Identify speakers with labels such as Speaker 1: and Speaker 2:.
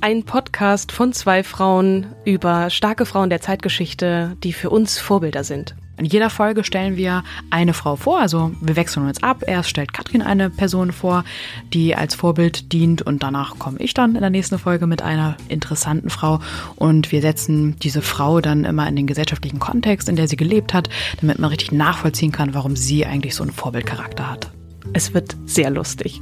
Speaker 1: ein Podcast von zwei Frauen über starke Frauen der Zeitgeschichte, die für uns Vorbilder sind.
Speaker 2: In jeder Folge stellen wir eine Frau vor, also wir wechseln uns ab. Erst stellt Katrin eine Person vor, die als Vorbild dient und danach komme ich dann in der nächsten Folge mit einer interessanten Frau und wir setzen diese Frau dann immer in den gesellschaftlichen Kontext, in der sie gelebt hat, damit man richtig nachvollziehen kann, warum sie eigentlich so einen Vorbildcharakter hat.
Speaker 1: Es wird sehr lustig.